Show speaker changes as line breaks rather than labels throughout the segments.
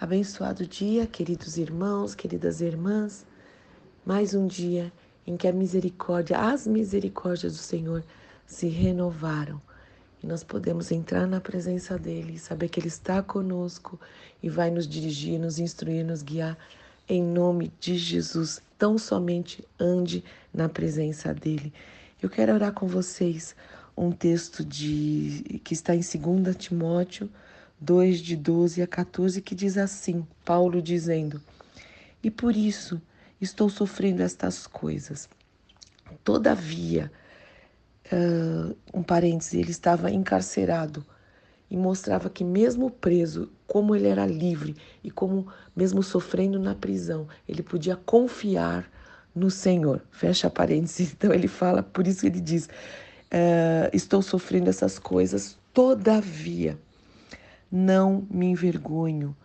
Abençoado dia, queridos irmãos, queridas irmãs. Mais um dia em que a misericórdia, as misericórdias do Senhor se renovaram. E nós podemos entrar na presença dele saber que ele está conosco e vai nos dirigir, nos instruir, nos guiar. Em nome de Jesus, tão somente ande na presença dele. Eu quero orar com vocês um texto de que está em 2 Timóteo 2, de 12 a 14, que diz assim: Paulo dizendo, E por isso estou sofrendo estas coisas. Todavia, uh, um parêntese, ele estava encarcerado e mostrava que, mesmo preso, como ele era livre e como, mesmo sofrendo na prisão, ele podia confiar no Senhor. Fecha parênteses. Então, ele fala, por isso ele diz: uh, Estou sofrendo essas coisas, todavia não me envergonho,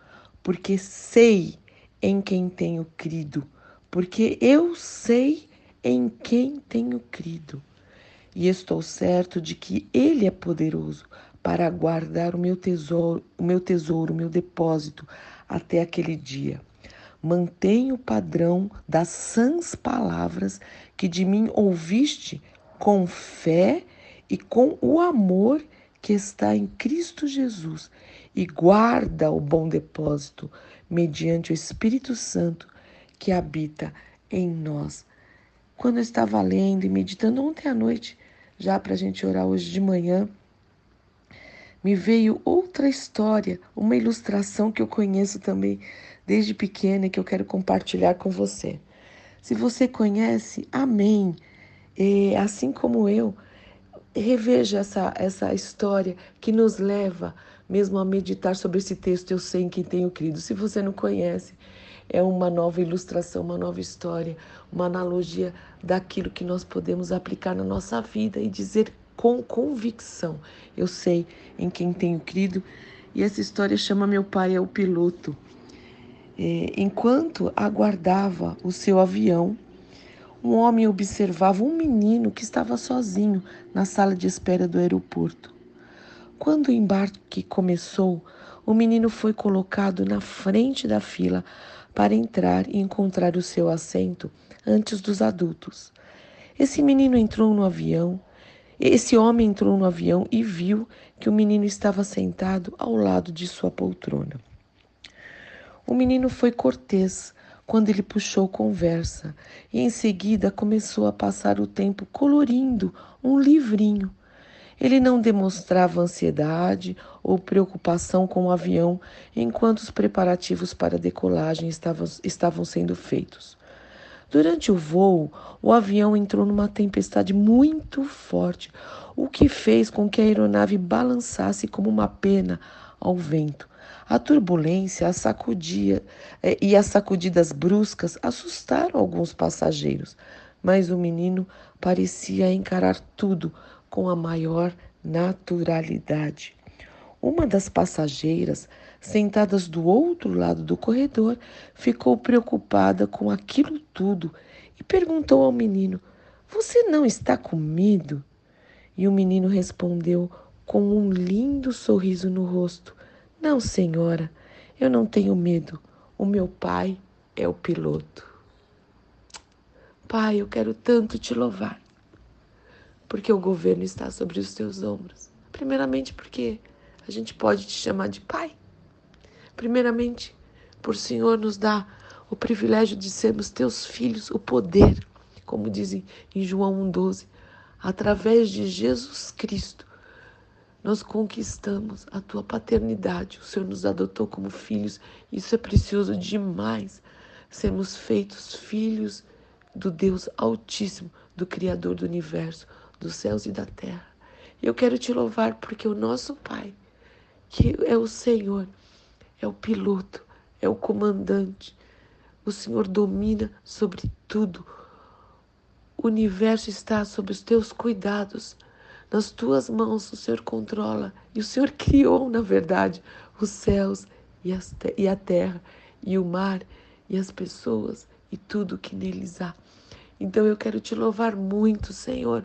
porque sei em quem tenho crido, porque eu sei em quem tenho crido. E estou certo de que Ele é poderoso para guardar o meu tesouro, o meu tesouro, o meu depósito até aquele dia. Mantenha o padrão das sãs palavras que de mim ouviste com fé e com o amor que está em Cristo Jesus e guarda o bom depósito mediante o Espírito Santo que habita em nós. Quando eu estava lendo e meditando ontem à noite, já para a gente orar hoje de manhã, me veio outra história, uma ilustração que eu conheço também desde pequena e que eu quero compartilhar com você. Se você conhece, amém. E, assim como eu, reveja essa, essa história que nos leva mesmo a meditar sobre esse texto, eu sei em quem tenho crido. Se você não conhece, é uma nova ilustração, uma nova história, uma analogia daquilo que nós podemos aplicar na nossa vida e dizer com convicção: eu sei em quem tenho crido. E essa história chama Meu Pai é o Piloto. É, enquanto aguardava o seu avião, um homem observava um menino que estava sozinho na sala de espera do aeroporto. Quando o embarque começou, o menino foi colocado na frente da fila para entrar e encontrar o seu assento antes dos adultos. Esse menino entrou no avião. Esse homem entrou no avião e viu que o menino estava sentado ao lado de sua poltrona. O menino foi cortês quando ele puxou conversa e em seguida começou a passar o tempo colorindo um livrinho ele não demonstrava ansiedade ou preocupação com o avião enquanto os preparativos para a decolagem estavam, estavam sendo feitos. Durante o voo, o avião entrou numa tempestade muito forte, o que fez com que a aeronave balançasse como uma pena ao vento. A turbulência a sacudia eh, e as sacudidas bruscas assustaram alguns passageiros, mas o menino parecia encarar tudo com a maior naturalidade. Uma das passageiras, sentadas do outro lado do corredor, ficou preocupada com aquilo tudo e perguntou ao menino: Você não está com medo? E o menino respondeu com um lindo sorriso no rosto: Não, senhora, eu não tenho medo. O meu pai é o piloto. Pai, eu quero tanto te louvar porque o governo está sobre os teus ombros. Primeiramente, porque a gente pode te chamar de pai. Primeiramente, por Senhor nos dá o privilégio de sermos teus filhos, o poder, como dizem em João 1,12, através de Jesus Cristo, nós conquistamos a tua paternidade. O Senhor nos adotou como filhos. Isso é precioso demais. Sermos feitos filhos do Deus Altíssimo, do Criador do universo, dos céus e da terra. Eu quero te louvar porque o nosso Pai, que é o Senhor, é o piloto, é o comandante. O Senhor domina sobre tudo. O universo está sob os teus cuidados. Nas tuas mãos o Senhor controla. E o Senhor criou, na verdade, os céus e, as, e a terra, e o mar, e as pessoas, e tudo que neles há. Então eu quero te louvar muito, Senhor,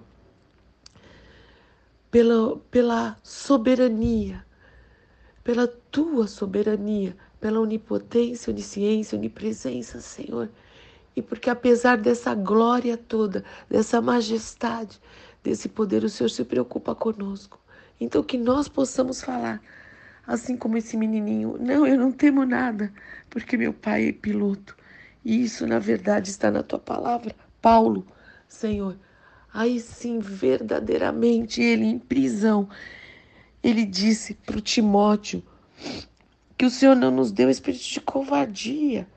pela, pela soberania, pela tua soberania, pela onipotência, onisciência, onipresença, Senhor. E porque apesar dessa glória toda, dessa majestade, desse poder, o Senhor se preocupa conosco. Então que nós possamos falar, assim como esse menininho, não, eu não temo nada, porque meu pai é piloto. E isso, na verdade, está na tua palavra, Paulo, Senhor. Aí sim, verdadeiramente, ele em prisão, ele disse para o Timóteo que o Senhor não nos deu espírito de covardia,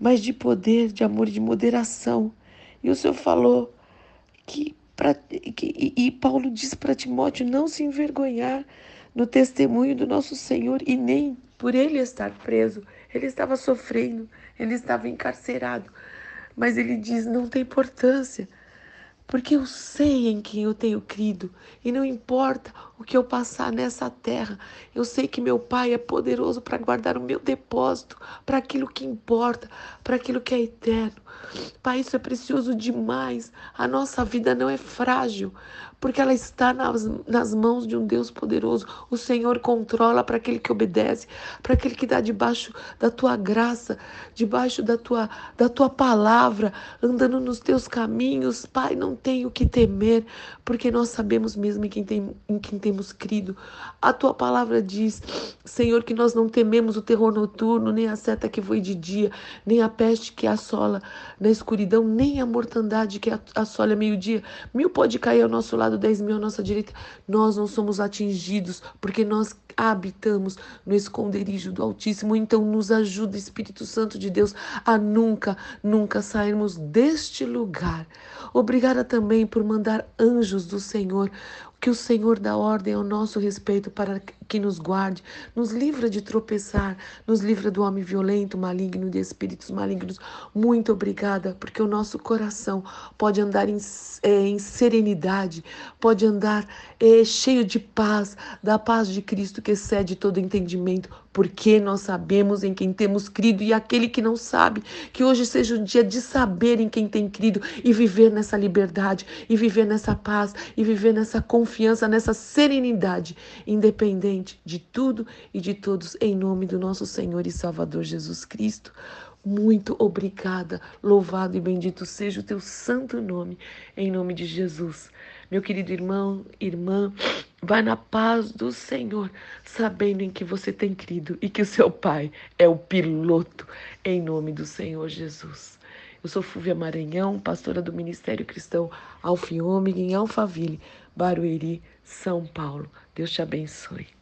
mas de poder, de amor e de moderação. E o Senhor falou que, pra, que e, Paulo disse para Timóteo não se envergonhar no testemunho do nosso Senhor e nem por ele estar preso. Ele estava sofrendo, ele estava encarcerado. Mas ele diz: não tem importância porque eu sei em quem eu tenho crido e não importa o que eu passar nessa terra, eu sei que meu Pai é poderoso para guardar o meu depósito para aquilo que importa, para aquilo que é eterno. Pai, isso é precioso demais. A nossa vida não é frágil, porque ela está nas, nas mãos de um Deus poderoso. O Senhor controla para aquele que obedece, para aquele que dá debaixo da tua graça, debaixo da tua, da tua palavra, andando nos teus caminhos. Pai, não tem o que temer, porque nós sabemos mesmo em quem, tem, em quem temos crido. A tua palavra diz, Senhor, que nós não tememos o terror noturno, nem a seta que voe de dia, nem a peste que assola na escuridão, nem a mortandade que assola meio-dia. Mil pode cair ao nosso lado, dez mil à nossa direita, nós não somos atingidos, porque nós habitamos no esconderijo do Altíssimo. Então, nos ajuda, Espírito Santo de Deus, a nunca, nunca sairmos deste lugar. Obrigada também por mandar anjos do Senhor que o Senhor dá ordem ao nosso respeito para que nos guarde, nos livra de tropeçar, nos livra do homem violento, maligno, de espíritos malignos. Muito obrigada, porque o nosso coração pode andar em, é, em serenidade, pode andar é, cheio de paz, da paz de Cristo que excede todo entendimento, porque nós sabemos em quem temos crido e aquele que não sabe, que hoje seja um dia de saber em quem tem crido e viver nessa liberdade, e viver nessa paz, e viver nessa confiança, nessa serenidade, independente de tudo e de todos, em nome do nosso Senhor e Salvador Jesus Cristo. Muito obrigada, louvado e bendito seja o teu santo nome, em nome de Jesus. Meu querido irmão, irmã, vai na paz do Senhor, sabendo em que você tem crido e que o seu Pai é o piloto, em nome do Senhor Jesus. Eu sou Fúvia Maranhão, pastora do Ministério Cristão Alfiômega em Alphaville, Barueri, São Paulo. Deus te abençoe.